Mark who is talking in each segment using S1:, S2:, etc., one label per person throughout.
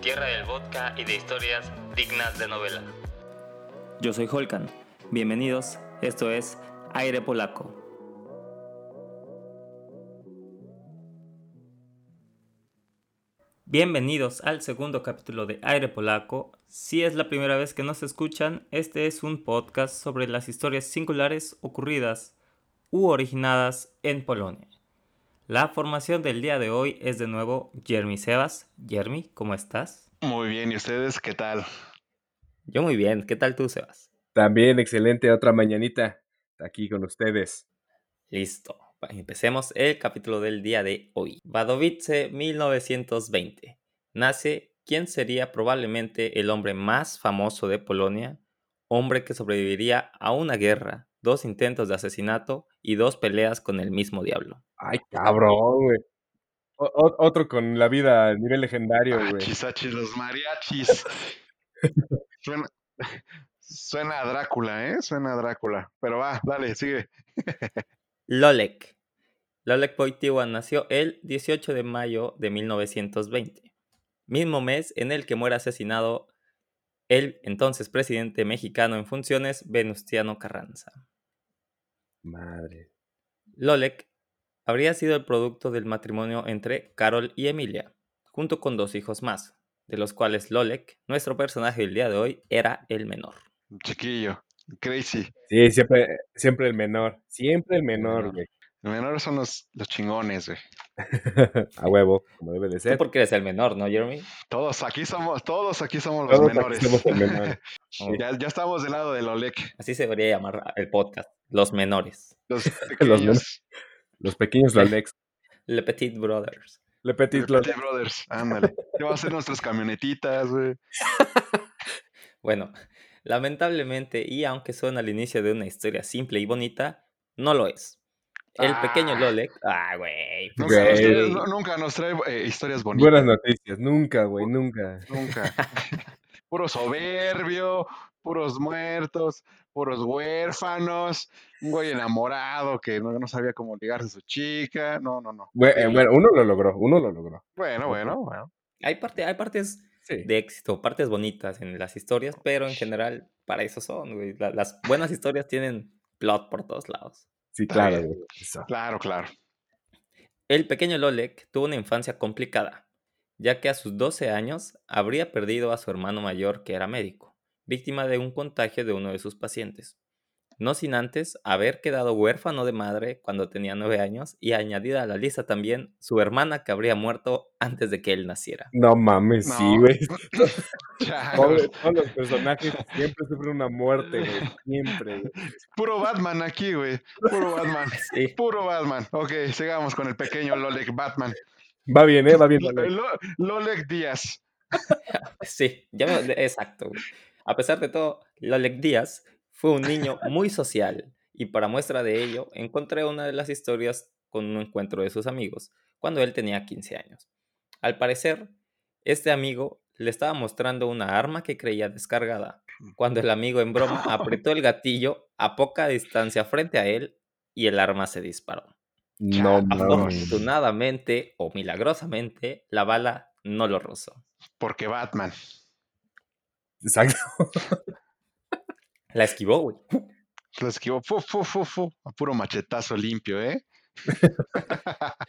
S1: tierra del vodka y de historias dignas de novela.
S2: Yo soy Holkan. Bienvenidos, esto es Aire Polaco. Bienvenidos al segundo capítulo de Aire Polaco. Si es la primera vez que nos escuchan, este es un podcast sobre las historias singulares ocurridas u originadas en Polonia. La formación del día de hoy es de nuevo Jeremy Sebas. Jeremy, ¿cómo estás?
S3: Muy bien, ¿y ustedes qué tal?
S2: Yo muy bien, ¿qué tal tú, Sebas?
S4: También excelente, otra mañanita aquí con ustedes.
S2: Listo, empecemos el capítulo del día de hoy. Wadowice 1920. Nace quien sería probablemente el hombre más famoso de Polonia, hombre que sobreviviría a una guerra, dos intentos de asesinato y dos peleas con el mismo diablo.
S4: Ay, cabrón, güey. otro con la vida a nivel legendario, güey.
S3: Chisachis, los mariachis. suena, suena, a Drácula, ¿eh? Suena a Drácula. Pero va, dale, sigue.
S2: Lolek. Lolek Poitiwa nació el 18 de mayo de 1920, mismo mes en el que muere asesinado el entonces presidente mexicano en funciones, Venustiano Carranza.
S4: Madre.
S2: Lolek habría sido el producto del matrimonio entre Carol y Emilia, junto con dos hijos más, de los cuales Lolek, nuestro personaje del día de hoy, era el menor.
S3: Chiquillo, crazy.
S4: Sí, siempre, siempre el menor, siempre el menor, güey.
S3: Los menores son los, los chingones, güey.
S4: a huevo, como debe de ser.
S2: Tú porque eres el menor, ¿no, Jeremy?
S3: Todos aquí somos, todos aquí somos los menores. somos el menor. ya, ya, estamos del lado del Olek.
S2: Así se debería llamar el podcast, los menores.
S3: Los pequeños.
S4: los, pequeños Lolex.
S2: Le Petit Brothers.
S3: Le Petit, Le Petit Brothers, ándale. ¿Qué va a ser nuestras camionetitas, güey?
S2: bueno, lamentablemente, y aunque suena al inicio de una historia simple y bonita, no lo es. El pequeño ah. Lolek. Ah, güey.
S3: Nunca, nos trae eh, historias bonitas.
S4: Buenas noticias. Nunca, güey. Nunca.
S3: Nunca. Puro soberbio, puros muertos, puros huérfanos, un güey enamorado que no, sabía cómo ligarse a su chica. No, no, no.
S4: Eh, bueno, uno lo logró, uno lo logró.
S3: Bueno, bueno, bueno.
S2: Hay, parte, hay partes de éxito, partes bonitas en las historias, pero en general para eso son, güey. las buenas historias tienen plot por todos lados.
S4: Sí, claro.
S3: Claro, claro.
S2: El pequeño Lolek tuvo una infancia complicada, ya que a sus 12 años habría perdido a su hermano mayor que era médico, víctima de un contagio de uno de sus pacientes no sin antes haber quedado huérfano de madre cuando tenía nueve años y añadida a la lista también su hermana que habría muerto antes de que él naciera.
S4: No mames, sí, güey. todos los personajes siempre sufren una muerte, güey. Siempre, güey.
S3: Puro Batman aquí, güey. Puro Batman. Sí. Puro Batman. Ok, sigamos con el pequeño Lolek Batman.
S4: Va bien, ¿eh? Va bien.
S3: Lolek, Díaz.
S2: sí, ya exacto. A pesar de todo, Lolek Díaz fue un niño muy social y para muestra de ello encontré una de las historias con un encuentro de sus amigos, cuando él tenía 15 años. Al parecer, este amigo le estaba mostrando una arma que creía descargada, cuando el amigo en broma apretó el gatillo a poca distancia frente a él y el arma se disparó.
S4: No,
S2: Afortunadamente o milagrosamente, la bala no lo rozó.
S3: Porque Batman.
S4: Exacto.
S2: La esquivó, güey.
S3: La esquivó, fu, fu, fu, fu. A puro machetazo limpio, ¿eh?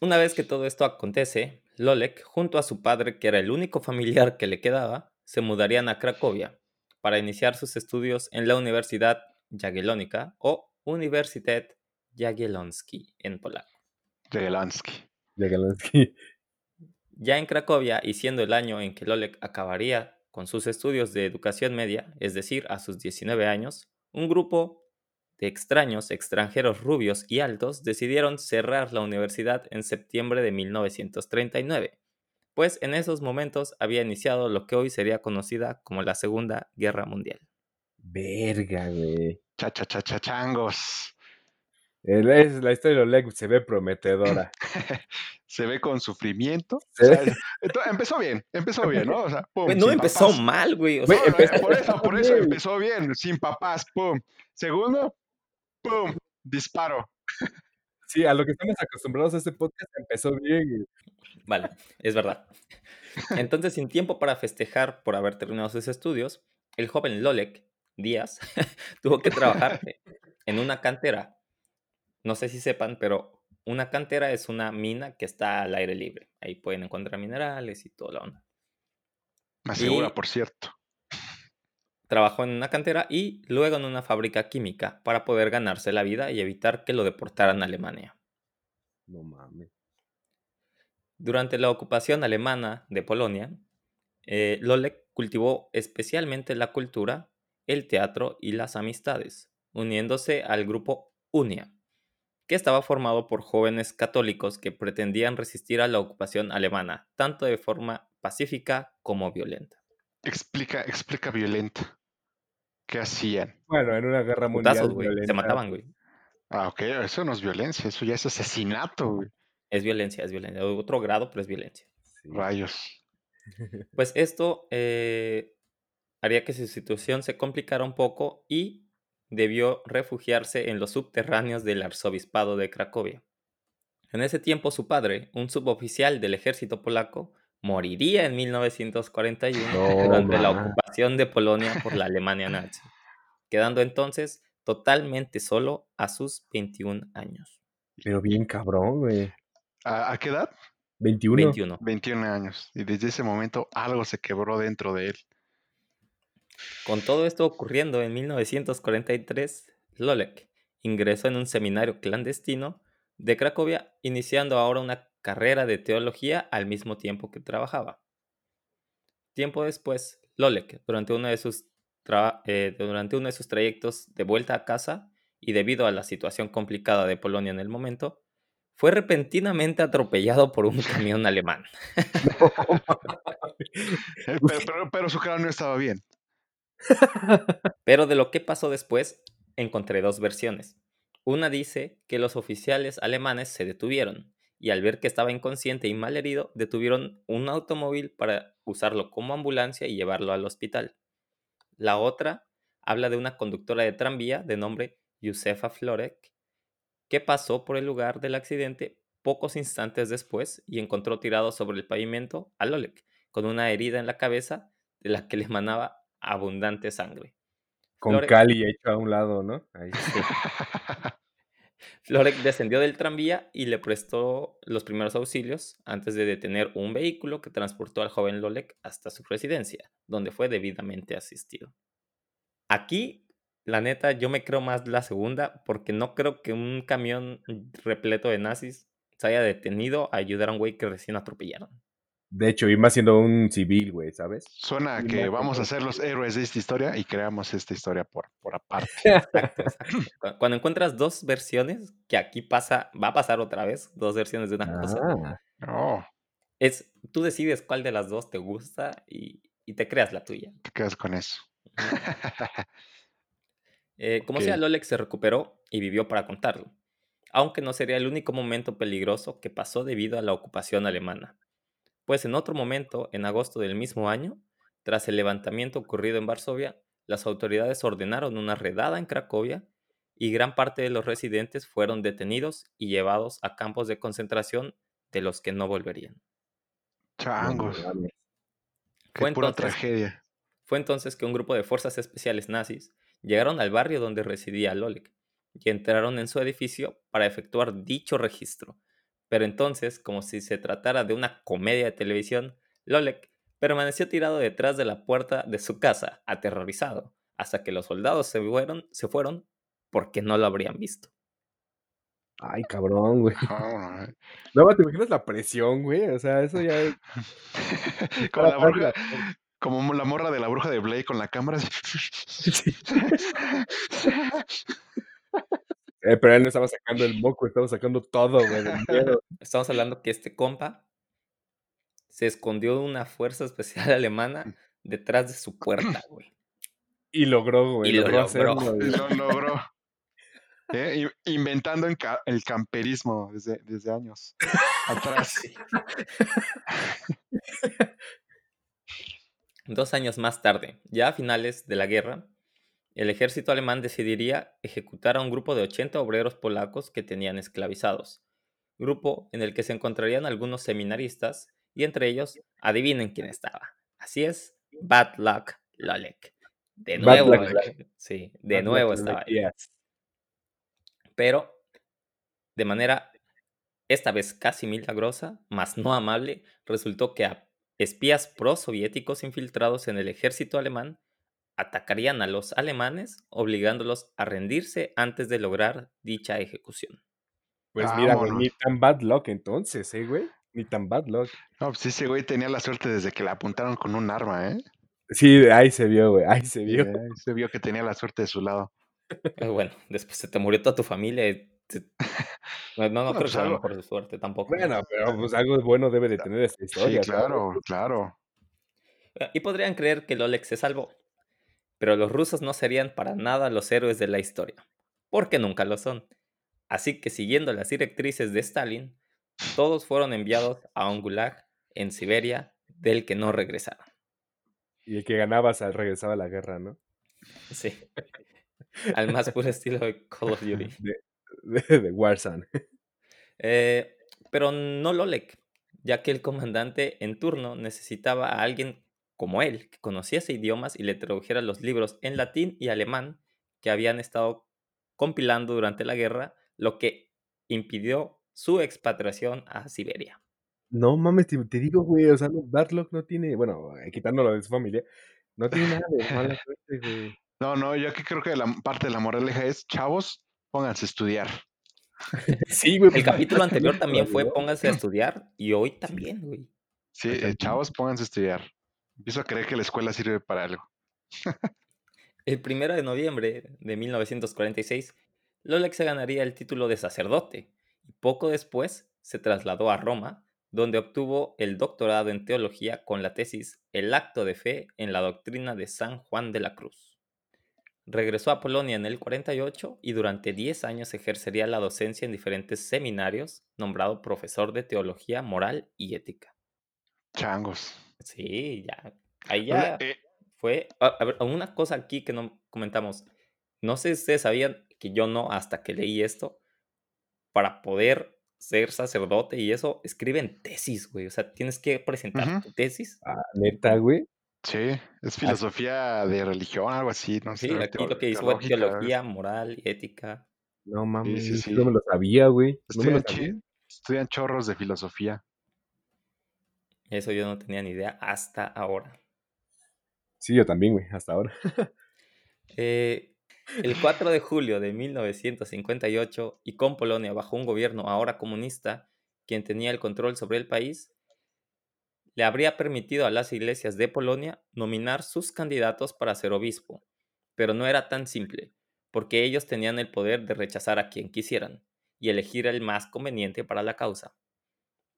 S2: Una vez que todo esto acontece, Lolek, junto a su padre, que era el único familiar que le quedaba, se mudarían a Cracovia para iniciar sus estudios en la Universidad Jagiellonica o Universitet Jagiellonski en polaco.
S3: Jagiellonski.
S4: Jagiellonski.
S2: Ya en Cracovia, y siendo el año en que Lolek acabaría con sus estudios de educación media, es decir, a sus 19 años, un grupo de extraños extranjeros rubios y altos decidieron cerrar la universidad en septiembre de 1939, pues en esos momentos había iniciado lo que hoy sería conocida como la Segunda Guerra Mundial.
S4: Verga, güey.
S3: Cha, cha, cha, changos.
S4: la historia de Oleg se ve prometedora.
S3: se ve con sufrimiento. empezó bien, empezó bien, ¿no? O sea,
S2: no empezó mal, güey.
S3: por eso, por eso empezó bien, sin papás, pum. Segundo, pum, disparo.
S4: Sí, a lo que estamos acostumbrados a este podcast empezó bien.
S2: Vale, es verdad. Entonces, sin tiempo para festejar por haber terminado sus estudios, el joven Lolek Díaz tuvo que trabajar en una cantera. No sé si sepan, pero una cantera es una mina que está al aire libre. Ahí pueden encontrar minerales y toda la onda.
S3: Más segura, por cierto.
S2: Trabajó en una cantera y luego en una fábrica química para poder ganarse la vida y evitar que lo deportaran a Alemania.
S4: No mames.
S2: Durante la ocupación alemana de Polonia, eh, Lolek cultivó especialmente la cultura, el teatro y las amistades, uniéndose al grupo UNIA, que estaba formado por jóvenes católicos que pretendían resistir a la ocupación alemana, tanto de forma pacífica como violenta.
S3: Explica, explica violenta. ¿Qué hacían?
S4: Bueno, en una guerra mundial.
S2: Putazos, se mataban, güey.
S3: Ah, ok, eso no es violencia, eso ya es asesinato, güey.
S2: Es violencia, es violencia. De otro grado, pero es violencia.
S4: sí.
S3: Rayos.
S2: Pues esto eh, haría que su situación se complicara un poco y debió refugiarse en los subterráneos del arzobispado de Cracovia. En ese tiempo su padre, un suboficial del ejército polaco, moriría en 1941
S4: No,
S2: durante la ocupación de Polonia por la Alemania nazi, quedando entonces totalmente solo a sus 21 años.
S4: Pero bien cabrón, güey.
S3: ¿A, a qué edad?
S4: 21.
S2: 21.
S3: 21 años. Y desde ese momento algo se quebró dentro de él.
S2: Con todo esto ocurriendo en 1943, Lolek ingresó en un seminario clandestino de Cracovia, iniciando ahora una carrera de teología al mismo tiempo que trabajaba. Tiempo después, Lolek, durante uno de sus, eh, durante uno de sus trayectos de vuelta a casa y debido a la situación complicada de Polonia en el momento, fue repentinamente atropellado por un camión alemán.
S3: Pero, pero- pero su cráneo estaba bien.
S2: Pero de lo que pasó después, encontré dos versiones. Una dice que los oficiales alemanes se detuvieron y al ver que estaba inconsciente y mal herido, detuvieron un automóvil para usarlo como ambulancia y llevarlo al hospital. La otra habla de una conductora de tranvía de nombre Josefa Florek, que pasó por el lugar del accidente pocos instantes después y encontró tirado sobre el pavimento a Lolek, con una herida en la cabeza de la que le emanaba abundante sangre.
S4: Con Cali hecho a un lado, ¿no? Ahí sí.
S2: Florek descendió del tranvía y le prestó los primeros auxilios antes de detener un vehículo que transportó al joven Lolek hasta su residencia, donde fue debidamente asistido. Aquí, la neta, yo me creo más la segunda porque no creo que un camión repleto de nazis se haya detenido a ayudar a un güey que recién atropellaron.
S4: De hecho, iba siendo un civil, güey, ¿sabes?
S3: Suena a
S4: Y
S3: que
S4: no,
S3: vamos a ser los héroes de esta historia y creamos esta historia por, por aparte.
S2: Exacto, exacto. Cu- Cuando encuentras dos versiones, que aquí pasa, va a pasar otra vez, dos versiones de una cosa,
S4: Ah,
S3: Oh,
S2: es tú decides cuál de las dos te gusta y, y te creas la tuya.
S3: te quedas con eso.
S2: Eh, como sea,
S3: Ok.
S2: Lolek se recuperó y vivió para contarlo, aunque no sería el único momento peligroso que pasó debido a la ocupación alemana. Pues en otro momento, en agosto del mismo año, tras el levantamiento ocurrido en Varsovia, las autoridades ordenaron una redada en Cracovia y gran parte de los residentes fueron detenidos y llevados a campos de concentración de los que no volverían.
S3: Changos, qué
S2: Fue
S3: pura
S2: entonces-
S3: tragedia.
S2: Fue entonces que un grupo de fuerzas especiales nazis llegaron al barrio donde residía Lolek y entraron en su edificio para efectuar dicho registro. Pero entonces, como si se tratara de una comedia de televisión, Lolek permaneció tirado detrás de la puerta de su casa, aterrorizado, hasta que los soldados se fueron, se fueron porque no lo habrían visto.
S4: Ay, cabrón, güey.
S3: Oh,
S4: No, ¿te imaginas la presión, güey? O sea, eso ya es...
S3: como la bruja, como la morra de la bruja de Blade con la cámara. así.
S4: Eh, pero él no estaba sacando el moco, estaba sacando todo, güey.
S2: Estamos hablando que este compa se escondió de una fuerza especial alemana detrás de su puerta, güey.
S4: Y logró, güey,
S2: Y lo
S4: logró
S2: logró.
S4: hacerlo.
S3: Y
S4: güey.
S3: lo logró. Eh, Inventando ca- el camperismo desde, desde años atrás.
S2: Dos años más tarde, ya a finales de la guerra, el ejército alemán decidiría ejecutar a un grupo de 80 obreros polacos que tenían esclavizados, grupo en el que se encontrarían algunos seminaristas y entre ellos, adivinen quién estaba. Así es, Bad Luck Lolek. De nuevo,
S4: Luck
S2: sí, de
S4: Bad
S2: nuevo
S4: Luck
S2: estaba ahí.
S4: Yes.
S2: Pero, de manera esta vez casi milagrosa, mas no amable, resultó que a espías pro-soviéticos infiltrados en el ejército alemán atacarían a los alemanes, obligándolos a rendirse antes de lograr dicha ejecución.
S4: Pues mira,
S3: Vámonos.
S4: ni tan bad luck entonces, ¿eh, güey? Ni tan bad luck.
S3: No, pues ese güey tenía la suerte desde que le apuntaron con un arma, ¿eh?
S4: Sí, ahí se vio, güey, ahí se vio.
S3: Eh, Se vio que tenía la suerte de su lado.
S2: Eh, Bueno, después se te murió toda tu familia. y te- No, no, no
S3: Bueno,
S2: creo
S3: pues
S2: que sea la
S3: algo-
S2: de suerte tampoco.
S4: Bueno, pero pues algo bueno debe de tener esta historia.
S3: Sí,
S4: ¿sabes?
S3: claro, claro.
S2: Eh, Y podrían creer que Lolek se salvó. Pero los rusos no serían para nada los héroes de la historia, porque nunca lo son. Así que siguiendo las directrices de Stalin, todos fueron enviados a un gulag en Siberia del que no regresaron.
S4: Y el que ganaba regresaba a la guerra, ¿no?
S2: Sí. Al más puro estilo de Call of Duty.
S4: De, de, de Warzone.
S2: Eh, pero no Lolek, ya que el comandante en turno necesitaba a alguien como él, que conociese idiomas y le tradujera los libros en latín y alemán que habían estado compilando durante la guerra, lo que impidió su expatriación a Siberia.
S4: No mames, te, te digo, güey, o sea, Luck no tiene, bueno, eh, quitándolo de su familia, no tiene nada de mala suerte, güey.
S3: No, no, yo aquí creo que la parte de la moraleja es, chavos, pónganse a estudiar.
S4: Sí, güey.
S2: El
S4: pues,
S2: capítulo anterior también fue pónganse a estudiar y hoy también, güey.
S3: Sí, eh, chavos, pónganse a estudiar. Empiezo a creer que la escuela sirve para algo.
S2: El 1 de noviembre de 1946, Lolek se ganaría el título de sacerdote y poco después se trasladó a Roma, donde obtuvo el doctorado en teología con la tesis El acto de fe en la doctrina de San Juan de la Cruz. Regresó a Polonia en el 48 y durante 10 años ejercería la docencia en diferentes seminarios, nombrado profesor de teología moral y ética.
S3: Changos.
S2: Sí, ya. Ahí ya
S3: eh,
S2: fue. A, a ver, una cosa aquí que no comentamos. No sé si ustedes sabían que yo no, hasta que leí esto, para poder ser sacerdote y eso, escriben tesis, güey. O sea, tienes que presentar tu tesis.
S4: Ah, neta, güey.
S3: sí, es filosofía de religión, algo así, no sé.
S2: Sí, aquí lo que hizo fue teología, moral y ética.
S4: No mames,
S3: sí, sí.
S4: no me lo sabía, güey. No me lo
S3: Estudian,
S4: sabía.
S3: chi- estudian chorros de filosofía.
S2: Eso yo no tenía ni idea hasta ahora.
S4: Sí, yo también, güey, hasta ahora.
S2: Eh, el 4 de julio de 1958, y con Polonia bajo un gobierno ahora comunista, quien tenía el control sobre el país, le habría permitido a las iglesias de Polonia nominar sus candidatos para ser obispo. Pero no era tan simple, porque ellos tenían el poder de rechazar a quien quisieran y elegir el más conveniente para la causa.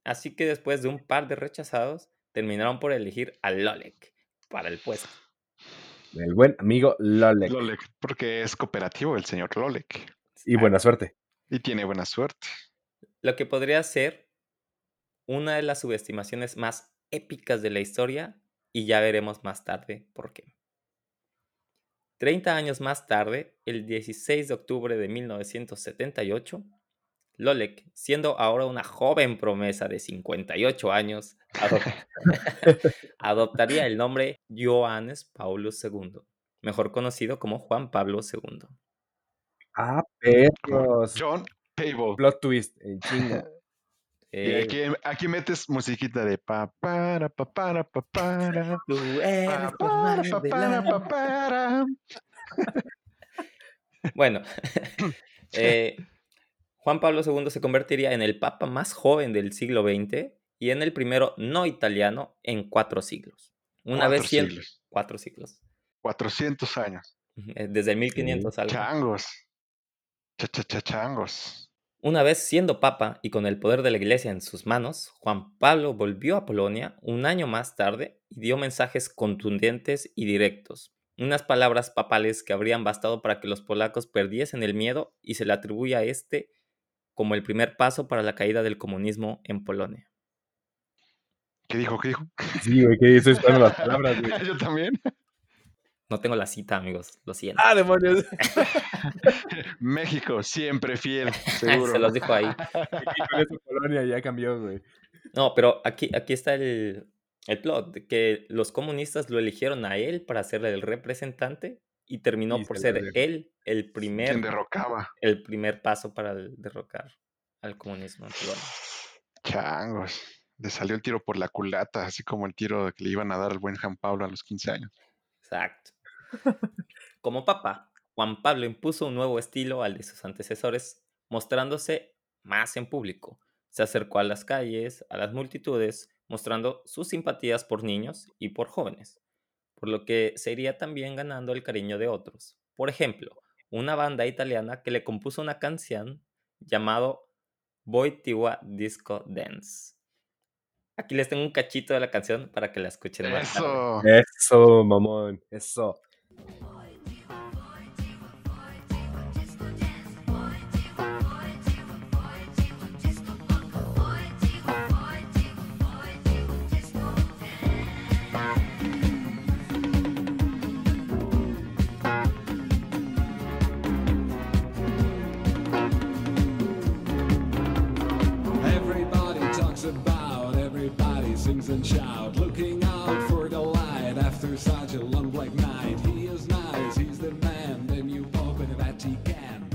S2: Así que después de un par de rechazados, terminaron por elegir a Lolek para el puesto.
S4: El buen amigo Lolek.
S3: Lolek, porque es cooperativo el señor Lolek.
S4: Y buena suerte.
S3: Y tiene buena suerte.
S2: Lo que podría ser una de las subestimaciones más épicas de la historia y ya veremos más tarde por qué. 30 años más tarde, el 16 de octubre de 1978, Lolek, siendo ahora una joven promesa de 58 años, adop- adoptaría el nombre Johannes Paulus II, mejor conocido como Juan Pablo II.
S4: Ah, perros.
S3: John Table.
S4: Plot twist, en chinga.
S2: Eh,
S3: aquí, aquí metes musiquita de pa para pa para pa para
S2: tú eres
S3: pa para pa para pa para.
S2: Bueno, eh, Juan Pablo II se convertiría en el papa más joven del siglo XX y en el primero no italiano en cuatro siglos. Una
S3: Cuatro
S2: vez siendo,
S3: siglos.
S2: cuatro siglos.
S3: 400 años.
S2: Eh, Desde el 1500 algo.
S3: Changos. Cha, cha, cha, changos.
S2: Una vez siendo papa y con el poder de la iglesia en sus manos, Juan Pablo volvió a Polonia un año más tarde y dio mensajes contundentes y directos. Unas palabras papales que habrían bastado para que los polacos perdiesen el miedo y se le atribuye a este como el primer paso para la caída del comunismo en Polonia.
S3: ¿Qué dijo? ¿Qué dijo?
S4: Sí, güey, que estoy esperando las palabras, güey.
S3: Yo también.
S2: No tengo la cita, amigos, lo siento.
S4: Ah, demonios.
S3: México, siempre fiel, seguro.
S2: se los dijo ahí.
S4: Aquí con esa Polonia ya cambió, güey.
S2: No, pero aquí, aquí está el, el plot, que los comunistas lo eligieron a él para ser el representante y terminó
S4: Y
S2: por
S4: se
S2: ser él el primer, el primer paso para derrocar al comunismo.
S3: Changos. Le salió el tiro por la culata, así como el tiro que le iban a dar al buen Juan Pablo a los 15 años.
S2: Exacto. Como papa, Juan Pablo impuso un nuevo estilo al de sus antecesores, mostrándose más en público. Se acercó a las calles, a las multitudes, mostrando sus simpatías por niños y por jóvenes, por lo que se iría también ganando el cariño de otros. Por ejemplo, una banda italiana que le compuso una canción llamado Boy Tiwa Disco Dance. Aquí les tengo un cachito de la canción para que la escuchen más tarde.
S3: Eso.
S4: Eso, mamón. Eso.
S5: Everybody sings and shout, looking out for the light after such a long black night. He is nice, he's the man, then you open a Vatican.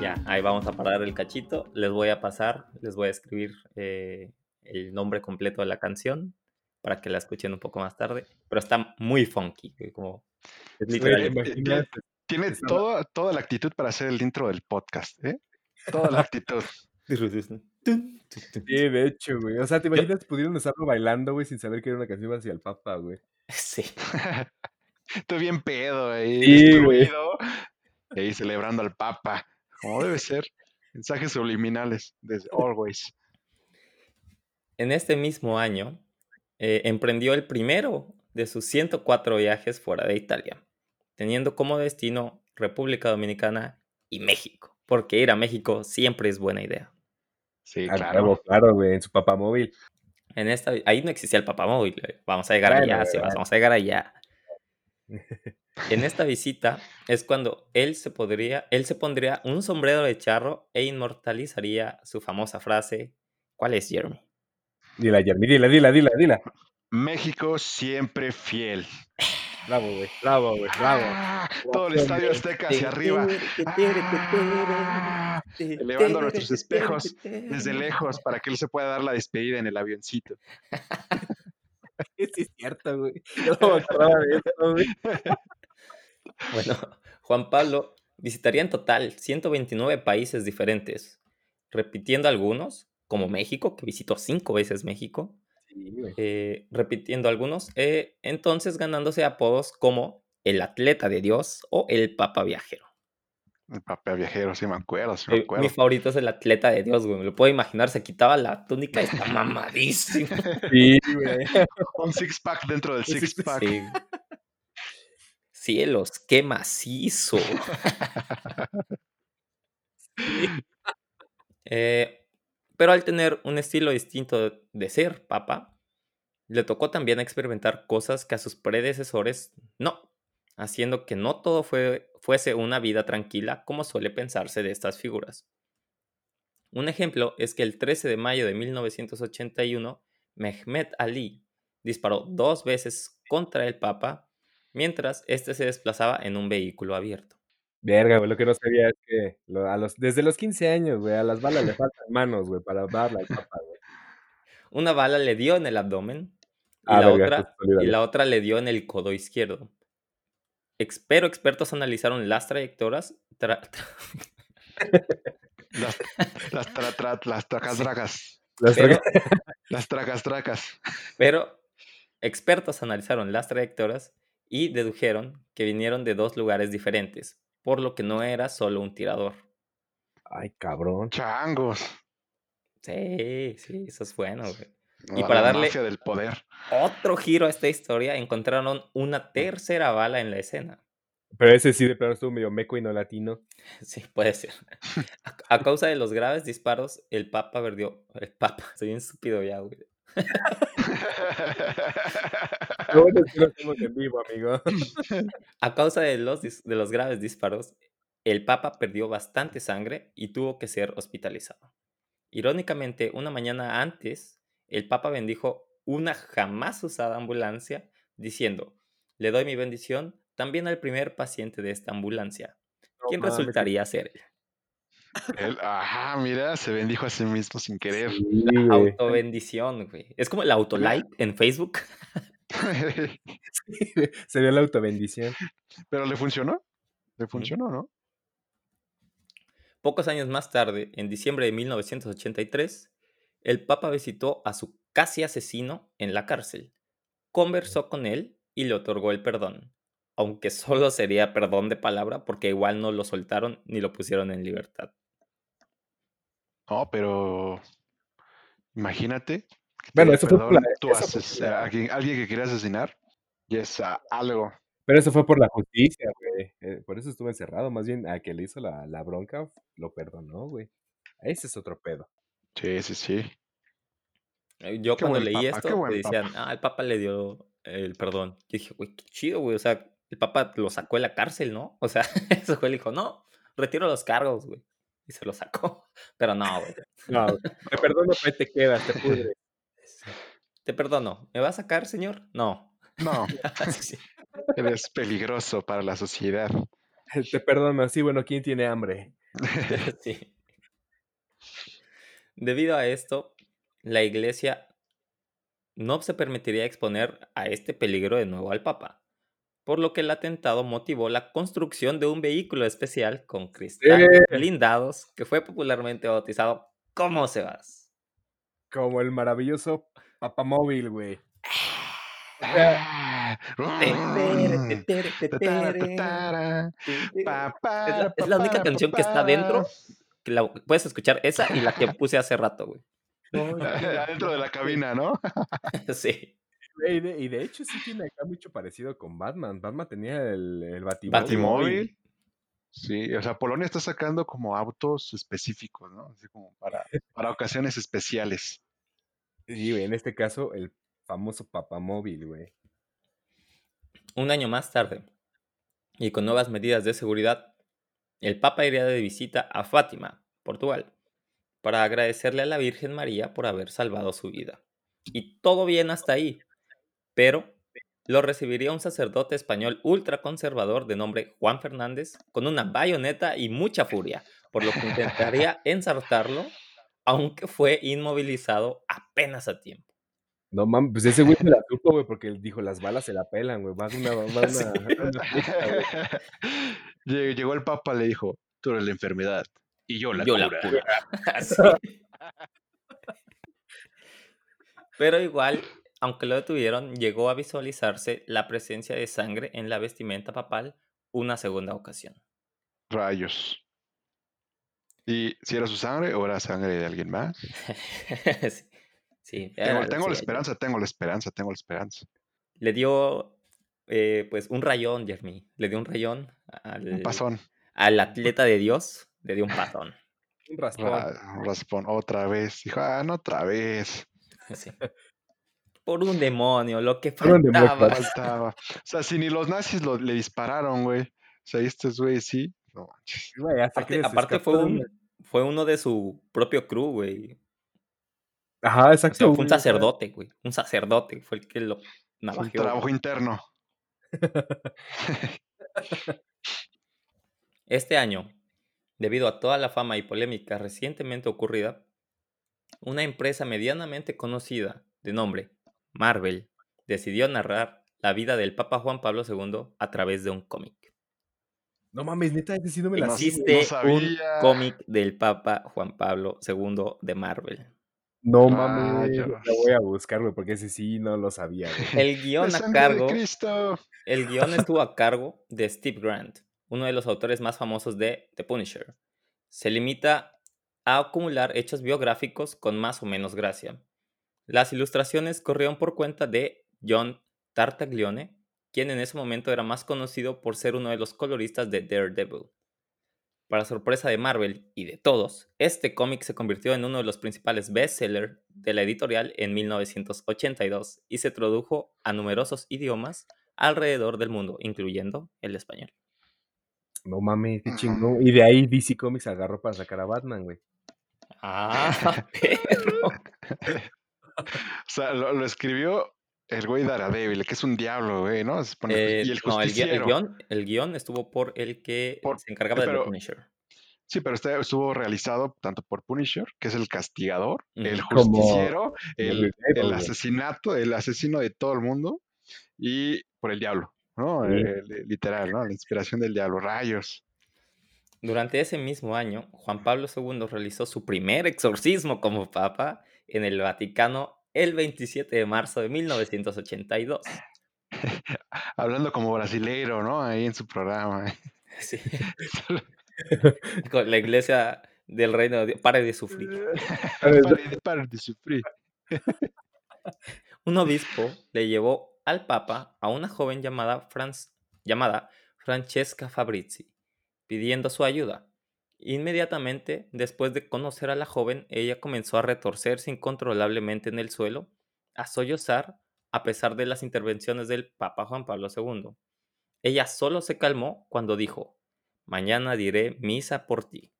S2: Ya, ahí vamos a parar el cachito. Les voy a pasar, les voy a escribir eh, el nombre completo de la canción para que la escuchen un poco más tarde. Pero está muy funky, güey, como es
S4: Güey,
S2: literal.
S4: ¿te imaginas?
S3: Tiene toda, toda la actitud para hacer el intro del podcast, ¿eh? Toda la actitud.
S4: Sí, de hecho, güey. O sea, ¿te imaginas pudieron estarlo bailando, güey, sin saber que era una canción hacia el Papa, güey?
S2: Sí.
S3: Estoy bien pedo ahí,
S4: Sí, güey.
S3: destruido, y ahí celebrando al Papa. Como debe ser. Mensajes subliminales desde Always.
S2: En este mismo año, eh, emprendió el primero de sus 104 viajes fuera de Italia, teniendo como destino República Dominicana y México, porque ir a México siempre es buena idea.
S3: Sí,
S4: Ah,
S3: claro.
S4: claro, güey, en su papamóvil.
S2: En esta, ahí no existía el papamóvil. eh, Vamos a llegar allá, Sebas,
S4: bueno.
S2: vamos a llegar allá. En esta visita es cuando él se podría, él se pondría un sombrero de charro e inmortalizaría su famosa frase. ¿Cuál es, Jeremy?
S4: Dila, Jeremy, dila, dila, dila, dila.
S3: México siempre fiel.
S4: Bravo, güey, bravo, güey, bravo.
S3: Ah, todo el estadio Azteca hacia arriba. Ah, elevando nuestros espejos desde lejos para que él se pueda dar la despedida en el avioncito.
S4: Sí, es cierto, güey. Yo no me acordaba de eso, güey.
S2: Bueno, Juan Pablo visitaría en total 129 países diferentes, repitiendo algunos, como México, que visitó cinco veces México. Eh, repitiendo algunos, eh, entonces ganándose apodos como el atleta de Dios o el papa viajero.
S3: El papel viajero, sí me acuerdo, sí me
S2: Eh,
S3: acuerdo.
S2: mi favorito es el atleta de Dios, güey. Me lo puedo imaginar, se quitaba la túnica y está mamadísimo.
S4: Sí, güey.
S3: Un six pack dentro del
S4: Un
S3: six
S4: six-
S3: pack.
S2: Sí. Cielos, qué macizo. Eh, pero al tener un estilo distinto de- ser papa, le tocó también experimentar cosas que a sus predecesores no, haciendo que no todo fue, fuese una vida tranquila como suele pensarse de estas figuras. Un ejemplo es que el 13 de mayo de 1981, Mehmet Ali disparó dos veces contra el papa mientras éste se desplazaba en un vehículo abierto.
S4: Verga, güey, lo que no sabía es que lo- a los, desde los 15 años, güey, a las balas le faltan manos, güey, para darle al papa, güey.
S2: Una bala le dio en el abdomen y,
S4: Ah,
S2: la,
S4: verga,
S2: otra, y la otra le dio en el codo izquierdo. Pero expertos analizaron las trayectorias, tra- tra-
S3: Las, las, tra- tra- las tracas tracas.
S4: Las
S2: pero,
S3: Las tracas tracas.
S2: pero expertos analizaron las trayectorias y dedujeron que vinieron de dos lugares diferentes, por lo que no era solo un tirador.
S4: Ay, cabrón.
S3: Changos.
S2: Sí, sí, eso es bueno, güey. Y para
S3: la
S2: darle-
S3: del poder.
S2: Otro giro a esta historia, encontraron una tercera bala en la escena.
S4: Pero ese sí de plano estuvo medio meco y no latino.
S2: Sí, puede ser. A, a causa de los graves disparos, el Papa perdió. El Papa, soy bien estúpido ya, güey.
S4: Lo bueno es que no estamos en vivo, amigo.
S2: A causa de los, de los graves disparos, el Papa perdió bastante sangre y tuvo que ser hospitalizado. Irónicamente, una mañana antes, el Papa bendijo una jamás usada ambulancia, diciendo, le doy mi bendición también al primer paciente de esta ambulancia,
S4: No
S2: quien
S4: mames,
S2: resultaría ser él.
S3: Él, ajá, mira, se bendijo a sí mismo sin querer.
S4: Sí, güey.
S2: Autobendición, güey. Es como el autolike en Facebook.
S4: Se dio la autobendición.
S3: Pero le funcionó. Le funcionó, ¿no?
S2: Pocos años más tarde, en diciembre de 1983, el Papa visitó a su casi asesino en la cárcel, conversó con él y le otorgó el perdón, aunque solo sería perdón de palabra porque igual no lo soltaron ni lo pusieron en libertad.
S3: No, pero imagínate.
S4: Bueno, eso fue por la-
S3: tu
S4: eso fue por la-
S3: a quien- alguien que quería asesinar. Y es algo.
S4: Pero eso fue por la justicia, güey. Eh, por eso estuvo encerrado. Más bien, a que le hizo la, la bronca, lo perdonó, güey. Ese es otro pedo.
S3: Sí, sí, sí.
S2: Eh, Yo
S3: Qué
S2: cuando leí
S3: papa,
S2: esto, me decían, ah, el Papa le dio el perdón. Yo dije, güey, qué chido, güey. O sea, el Papa lo sacó de la cárcel, ¿no? O sea, eso fue, le dijo, no, retiro los cargos, güey. Y se lo sacó. Pero no, güey.
S4: No, te perdono, pero te quedas, te pudres.
S2: Te perdono. ¿Me va a sacar, señor? No.
S3: No,
S2: Sí.
S3: eres peligroso para la sociedad.
S4: Te perdono. Sí, bueno, ¿quién tiene hambre?
S2: Sí. Debido a esto, la iglesia no se permitiría exponer a este peligro de nuevo al Papa, por lo que el atentado motivó la construcción de un vehículo especial con cristales
S4: ¡Eh!
S2: blindados que fue popularmente bautizado como Sebas.
S4: Como el maravilloso papamóvil, güey.
S2: Es la, única canción que está dentro, que la puedes escuchar esa y la que puse hace rato, güey.
S3: Adentro de la cabina, ¿no?
S2: Sí.
S4: Y de, y de hecho sí tiene acá mucho parecido con Batman. Batman tenía el, el Batimóvil.
S3: Batimóvil. Sí, o sea, Polonia está sacando como autos específicos, ¿no? Así como para, para ocasiones especiales.
S4: Sí, güey, en este caso el famoso papamóvil, güey.
S2: Un año más tarde, y con nuevas medidas de seguridad, el Papa iría de visita a Fátima, Portugal, para agradecerle a la Virgen María por haber salvado su vida. Y todo bien hasta ahí, pero lo recibiría un sacerdote español ultraconservador de nombre Juan Fernández con una bayoneta y mucha furia, por lo que intentaría ensartarlo, aunque fue inmovilizado apenas a tiempo.
S4: No mames, pues ese güey se la supo, güey, porque él dijo las balas se la pelan, güey. A una, fiesta,
S3: Llegó el Papa, le dijo, tú eres la enfermedad y yo la
S2: Yo
S3: cura.
S2: la cura. Así. Pero igual, aunque lo detuvieron, llegó a visualizarse la presencia de sangre en la vestimenta papal una segunda ocasión.
S3: Rayos. ¿Y si era su sangre o era sangre de alguien más?
S2: sí, sí,
S3: Tengo,
S2: era-
S3: tengo la
S2: sí,
S3: esperanza, tengo la esperanza, tengo la esperanza.
S2: Le dio, eh, pues, un rayón, Jeremy. Le dio un rayón al,
S3: Un pasón.
S2: al atleta de Dios. Le dio un patón.
S4: Un raspón.
S3: Ra- raspón, otra vez. Dijo, ah, no otra vez.
S2: Sí. Por un demonio, lo que
S4: Por un demonio,
S2: faltaba.
S3: Faltaba. O sea, si ni los nazis lo- le dispararon, güey. O sea, estos güeyes sí. No manches.
S4: Güey, hasta que
S2: Aparte, fue, un, fue uno de su propio crew, güey.
S4: Ajá,
S2: O
S4: exacto.
S2: sea, fue un sacerdote, güey. Un sacerdote fue el que lo
S3: Fue un
S2: navajeó.
S3: trabajo
S2: güey.
S3: interno.
S2: Este año, debido a toda la fama y polémica recientemente ocurrida, una empresa medianamente conocida de nombre Marvel decidió narrar la vida del Papa Juan Pablo II a través de un cómic.
S4: No mames, neta, ese sí no me la
S3: No.
S2: Existe un
S3: sabía.
S2: cómic del Papa Juan Pablo II de Marvel.
S4: No mames,
S3: Rayos.
S4: la voy a buscar, güey, porque ese sí no lo sabía, güey.
S2: El
S3: guion
S2: a cargo
S3: Cristo.
S2: El guion estuvo a cargo de Steve Grant, uno de los autores más famosos de The Punisher. Se limita a acumular hechos biográficos con más o menos gracia. Las ilustraciones corrieron por cuenta de John Tartaglione, quien en ese momento era más conocido por ser uno de los coloristas de Daredevil. Para sorpresa de Marvel y de todos, este cómic se convirtió en uno de los principales bestsellers de la editorial en 1982 y se tradujo a numerosos idiomas alrededor del mundo, incluyendo el español.
S4: No mames, qué chingón. Y de ahí DC Comics agarró para sacar a Batman, güey.
S2: Ah, perro.
S3: sea, lo, lo escribió el güey Daredevil, que es un diablo, güey, ¿no? Se pone-
S2: Eh,
S3: y el
S2: no, el, el guion, el guion estuvo por el que
S3: Por-
S2: se encargaba de The
S3: pero-
S2: Punisher.
S3: Sí, pero este estuvo realizado tanto por Punisher, que es el castigador, el justiciero, el, asesinato, el asesino de todo el mundo, y por el diablo, ¿no? Eh, li- literal, ¿no? La inspiración del diablo, rayos.
S2: Durante ese mismo año, Juan Pablo II realizó su primer exorcismo como papa en el Vaticano el 27 de marzo de 1982.
S3: Hablando como brasileiro, ¿no? Ahí en su programa. ¿eh?
S2: Sí, con la iglesia del reino de Dios. Pare de sufrir.
S3: Pare de- pare de sufrir.
S2: Un obispo le llevó al papa a una joven llamada, Franz- llamada Francesca Fabrizi, pidiendo su ayuda. Inmediatamente después de conocer a la joven, ella comenzó a retorcerse incontrolablemente en el suelo, a sollozar, a pesar de las intervenciones del Papa Juan Pablo II. Ella solo se calmó cuando dijo, mañana diré misa por ti.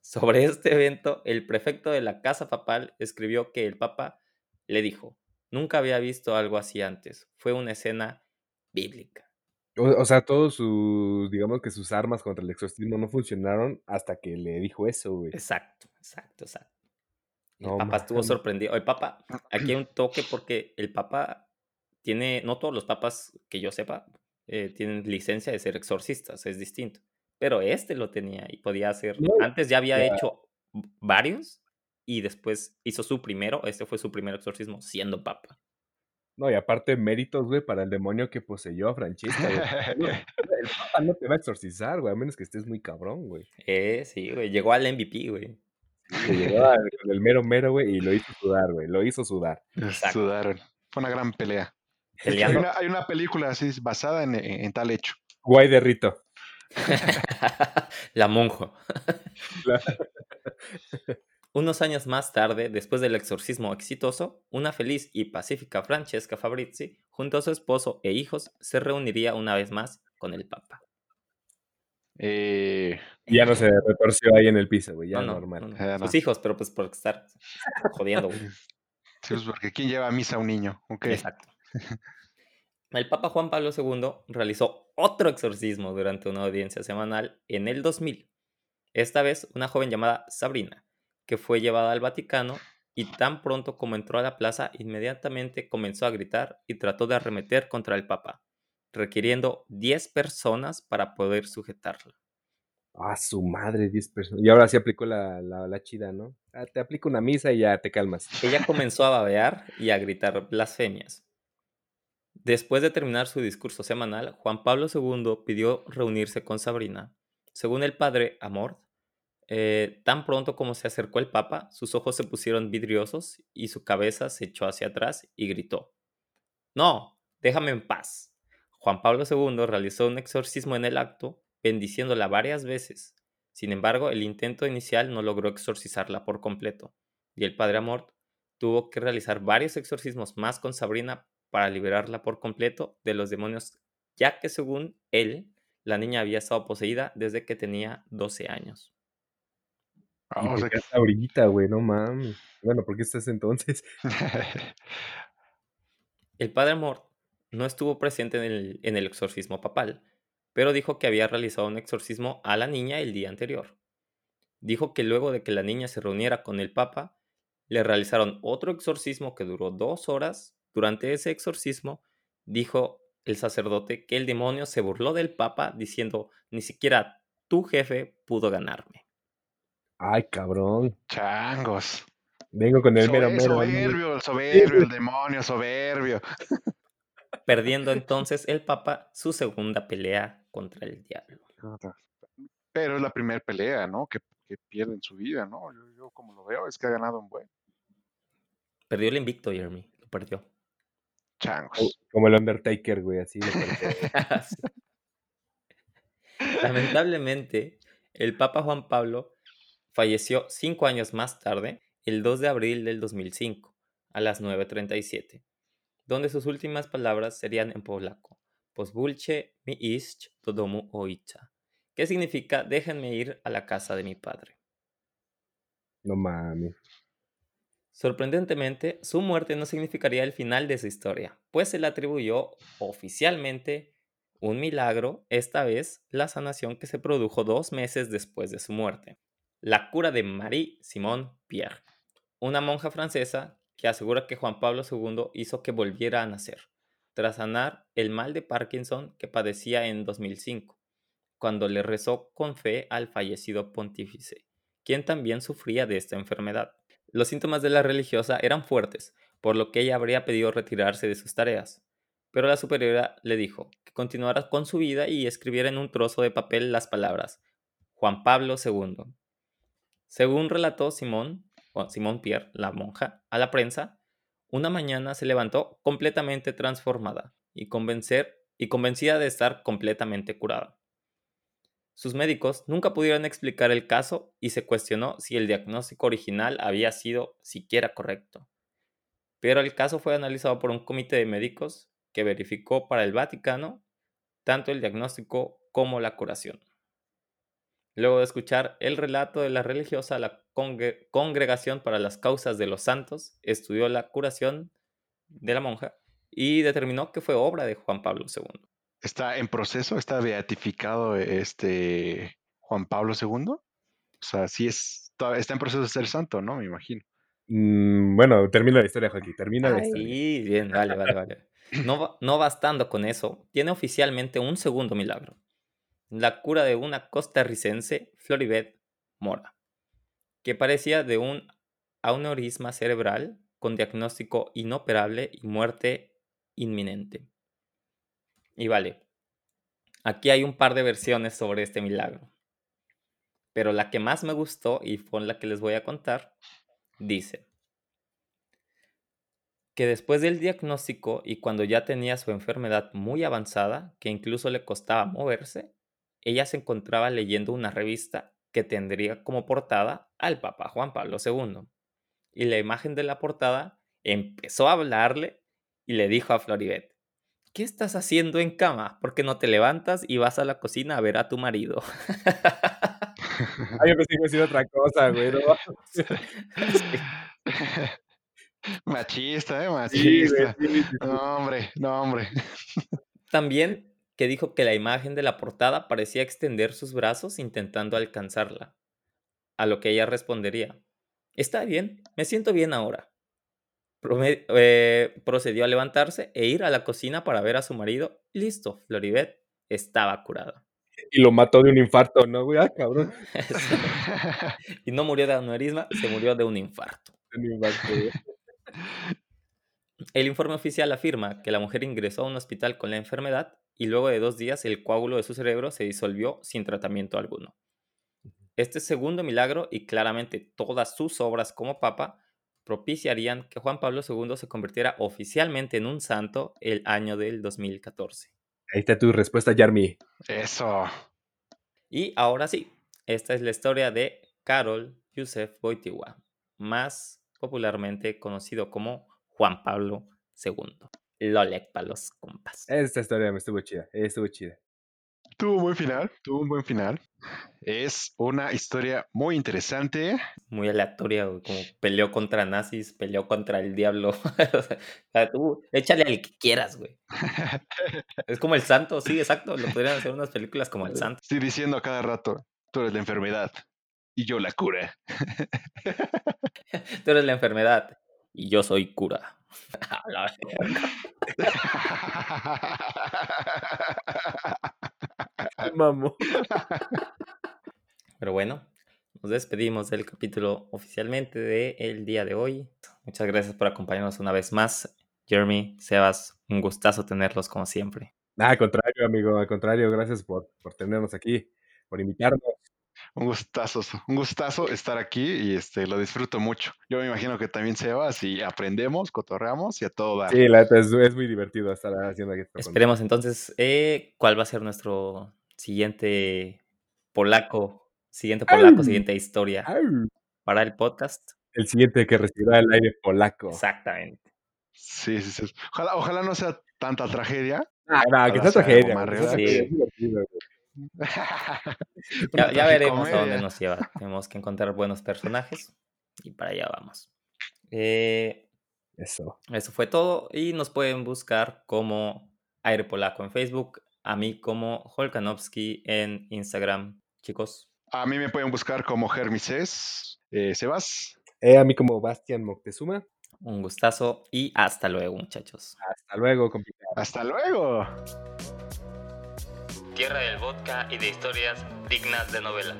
S2: Sobre este evento, el prefecto de la casa papal escribió que el Papa le dijo, nunca había visto algo así antes, fue una escena bíblica.
S4: O, o sea, todos sus, digamos que sus armas contra el exorcismo no funcionaron hasta que le dijo eso, güey.
S2: Exacto, exacto, exacto. El
S4: No
S2: Papa estuvo sorprendido. El Papa, aquí hay un toque porque el Papa tiene, no todos los papas que yo sepa, eh, tienen licencia de ser exorcistas, es distinto. Pero este lo tenía y podía hacer.
S4: No,
S2: Antes ya había
S4: ya.
S2: hecho varios y después hizo su primero. Este fue su primer exorcismo siendo Papa.
S4: No, y aparte méritos, güey, para el demonio que poseyó a Francesca, güey. El papa no te va a exorcizar, güey, a menos que estés muy cabrón, güey.
S2: Eh, sí, güey. Llegó al MVP, güey.
S4: Le llegó al- el mero mero, güey, y lo hizo sudar, güey. Lo hizo sudar.
S2: Exacto.
S3: Sudaron. Fue una gran pelea. Hay una, hay una película así basada en, en- en tal hecho.
S4: Guay de Rito.
S2: La monja.
S4: La-
S2: Unos años más tarde, después del exorcismo exitoso, una feliz y pacífica Francesca Fabrizi, junto a su esposo e hijos, se reuniría una vez más con el Papa.
S3: Eh,
S4: Ya no se retorció ahí en el piso, güey, ya
S2: no, no,
S4: normal.
S2: no, no.
S3: Ya
S2: Sus
S3: no.
S2: hijos, pero pues por estar jodiendo. güey.
S3: sí, pues porque ¿quién lleva a misa a un niño? Ok.
S2: Exacto. El Papa Juan Pablo II realizó otro exorcismo durante una audiencia semanal en el 2000. Esta vez una joven llamada Sabrina, que fue llevada al Vaticano y tan pronto como entró a la plaza, inmediatamente comenzó a gritar y trató de arremeter contra el Papa, requiriendo 10 personas para poder sujetarla.
S4: Ah, su madre, 10 personas. Y ahora sí aplicó la, la, la chida, ¿no? Ah, te aplico una misa y ya te calmas.
S2: Ella comenzó a babear y a gritar blasfemias. Después de terminar su discurso semanal, Juan Pablo II pidió reunirse con Sabrina. Según el padre Amor, eh, tan pronto como se acercó el Papa, sus ojos se pusieron vidriosos y su cabeza se echó hacia atrás y gritó: No, déjame en paz. Juan Pablo II realizó un exorcismo en el acto, bendiciéndola varias veces. Sin embargo, el intento inicial no logró exorcizarla por completo, y el padre Amort tuvo que realizar varios exorcismos más con Sabrina para liberarla por completo de los demonios, ya que según él, la niña había estado poseída desde que tenía 12 años.
S4: Y
S3: o sea
S4: ahorita, güey, no mames. Bueno, ¿por qué estás entonces?
S2: El padre Amort no estuvo presente en el, en el exorcismo papal, pero dijo que había realizado un exorcismo a la niña el día anterior. Dijo que luego de que la niña se reuniera con el papa, le realizaron otro exorcismo que duró dos horas. Durante ese exorcismo, dijo el sacerdote que el demonio se burló del papa diciendo, ni siquiera tu jefe pudo ganarme.
S4: Ay, cabrón.
S3: Changos.
S4: Vengo con el mero mero.
S3: soberbio, el soberbio, el demonio, soberbio.
S2: Perdiendo entonces el papa su segunda pelea contra el diablo.
S3: Pero es la primera pelea, ¿no? Que, que pierde en su vida, ¿no? Yo, yo como lo veo es que ha ganado un buen.
S2: Perdió el invicto, Jeremy. Lo perdió.
S3: Changos.
S4: Como el Undertaker, güey, así. lo perdió.
S2: Lamentablemente, el Papa Juan Pablo falleció cinco años más tarde, el 2 de abril del 2005, a las 9.37, donde sus últimas palabras serían en polaco, Pozwólcie mi iść do domu ojca, que significa déjenme ir a la casa de mi padre.
S4: No mames.
S2: Sorprendentemente, su muerte no significaría el final de su historia, pues se le atribuyó oficialmente un milagro, esta vez la sanación que se produjo dos meses después de su muerte. La cura de Marie Simone Pierre, una monja francesa que asegura que Juan Pablo II hizo que volviera a nacer, tras sanar el mal de Parkinson que padecía en 2005, cuando le rezó con fe al fallecido pontífice, quien también sufría de esta enfermedad. Los síntomas de la religiosa eran fuertes, por lo que ella habría pedido retirarse de sus tareas, pero la superiora le dijo que continuara con su vida y escribiera en un trozo de papel las palabras Juan Pablo II. Según relató Simón, Simón Pierre, la monja, a la prensa, una mañana se levantó completamente transformada y, y convencida de estar completamente curada. Sus médicos nunca pudieron explicar el caso y se cuestionó si el diagnóstico original había sido siquiera correcto. Pero el caso fue analizado por un comité de médicos que verificó para el Vaticano tanto el diagnóstico como la curación. Luego de escuchar el relato de la religiosa, la Congregación para las Causas de los Santos estudió la curación de la monja y determinó que fue obra de Juan Pablo II.
S3: ¿Está en proceso? ¿Está beatificado este Juan Pablo II? O sea, sí es, está en proceso de ser santo, ¿no? Me imagino.
S4: Mm, bueno, termina la historia, Joaquín. Termina la historia.
S2: Sí, bien, vale, vale, vale. No, no bastando con eso, tiene oficialmente un segundo milagro. La cura de una costarricense, Floribet Mora, que parecía de un aneurisma cerebral con diagnóstico inoperable y muerte inminente. Y vale, aquí hay un par de versiones sobre este milagro. Pero la que más me gustó y fue la que les voy a contar, dice que después del diagnóstico y cuando ya tenía su enfermedad muy avanzada, que incluso le costaba moverse, ella se encontraba leyendo una revista que tendría como portada al Papa Juan Pablo II. Y la imagen de la portada empezó a hablarle y le dijo a Floribet, ¿qué estás haciendo en cama? ¿Por qué no te levantas y vas a la cocina a ver a tu marido?
S4: Ay, yo pensé que decir otra cosa, güey. ¿no?
S3: Machista, ¿eh? Machista.
S4: sí, sí, sí.
S3: No, hombre, no, hombre.
S2: También que dijo que la imagen de la portada parecía extender sus brazos intentando alcanzarla. A lo que ella respondería, está bien, me siento bien ahora. Eh, procedió a levantarse e ir a la cocina para ver a su marido. Listo, Floribet estaba curada.
S4: Y lo mató de un infarto, ¿no, güey? Ah, cabrón.
S2: y no murió de aneurisma, se murió de un infarto.
S4: Un.
S2: El informe oficial afirma que la mujer ingresó a un hospital con la enfermedad y luego de dos días el coágulo de su cerebro se disolvió sin tratamiento alguno. Este segundo milagro y claramente todas sus obras como papa propiciarían que Juan Pablo II se convirtiera oficialmente en un santo el año del 2014.
S4: Ahí está tu respuesta, Yarmi.
S3: Eso.
S2: Y ahora sí, esta es la historia de Karol Yusef Wojtyła, más popularmente conocido como Juan Pablo II. Lolek para los compas.
S4: Esta historia me estuvo chida. Estuvo chida.
S3: Tuvo un buen final, tuvo un buen final. Es una historia muy interesante.
S2: Muy aleatoria, güey, como peleó contra nazis, peleó contra el diablo. o sea, tú échale al que quieras, güey. Es como el santo, sí, exacto. Lo podrían hacer unas películas como el santo.
S3: Estoy diciendo a cada rato, tú eres la enfermedad y yo la cura.
S2: Tú eres la enfermedad y yo soy cura.
S4: Mamo.
S2: Pero bueno, nos despedimos del capítulo oficialmente del día de hoy. Muchas gracias por acompañarnos una vez más. Jeremy, Sebas, un gustazo tenerlos como siempre.
S4: Ah, al contrario, amigo, al contrario. Gracias por, por tenernos aquí, por invitarnos.
S3: Un gustazo, un gustazo estar aquí y este lo disfruto mucho. Yo me imagino que también Sebas y aprendemos, cotorreamos y a todo dar.
S4: Sí, la neta es, es muy divertido estar haciendo aquí.
S2: Esperemos entonces eh, cuál va a ser nuestro siguiente polaco, siguiente polaco, siguiente historia para el podcast.
S4: El siguiente que recibirá el aire polaco.
S2: Exactamente.
S3: Sí, sí, sí. Ojalá, ojalá no sea tanta tragedia.
S4: Ah, no, que sea
S3: más
S4: tragedia,
S2: Sí. Ya, ya veremos a dónde nos lleva. Tenemos que encontrar buenos personajes y para allá vamos. Eh,
S4: Eso.
S2: eso fue todo. Y nos pueden buscar como Aire Polaco en Facebook, a mí como Holkanowski en Instagram. Chicos,
S3: A mí me pueden buscar como Germises. Eh, Sebas.
S4: Eh, a mí como Bastian Moctezuma.
S2: un gustazo y hasta luego, muchachos.
S4: Hasta luego, complicado.
S3: Hasta luego.
S1: Tierra del vodka y de historias dignas de novela.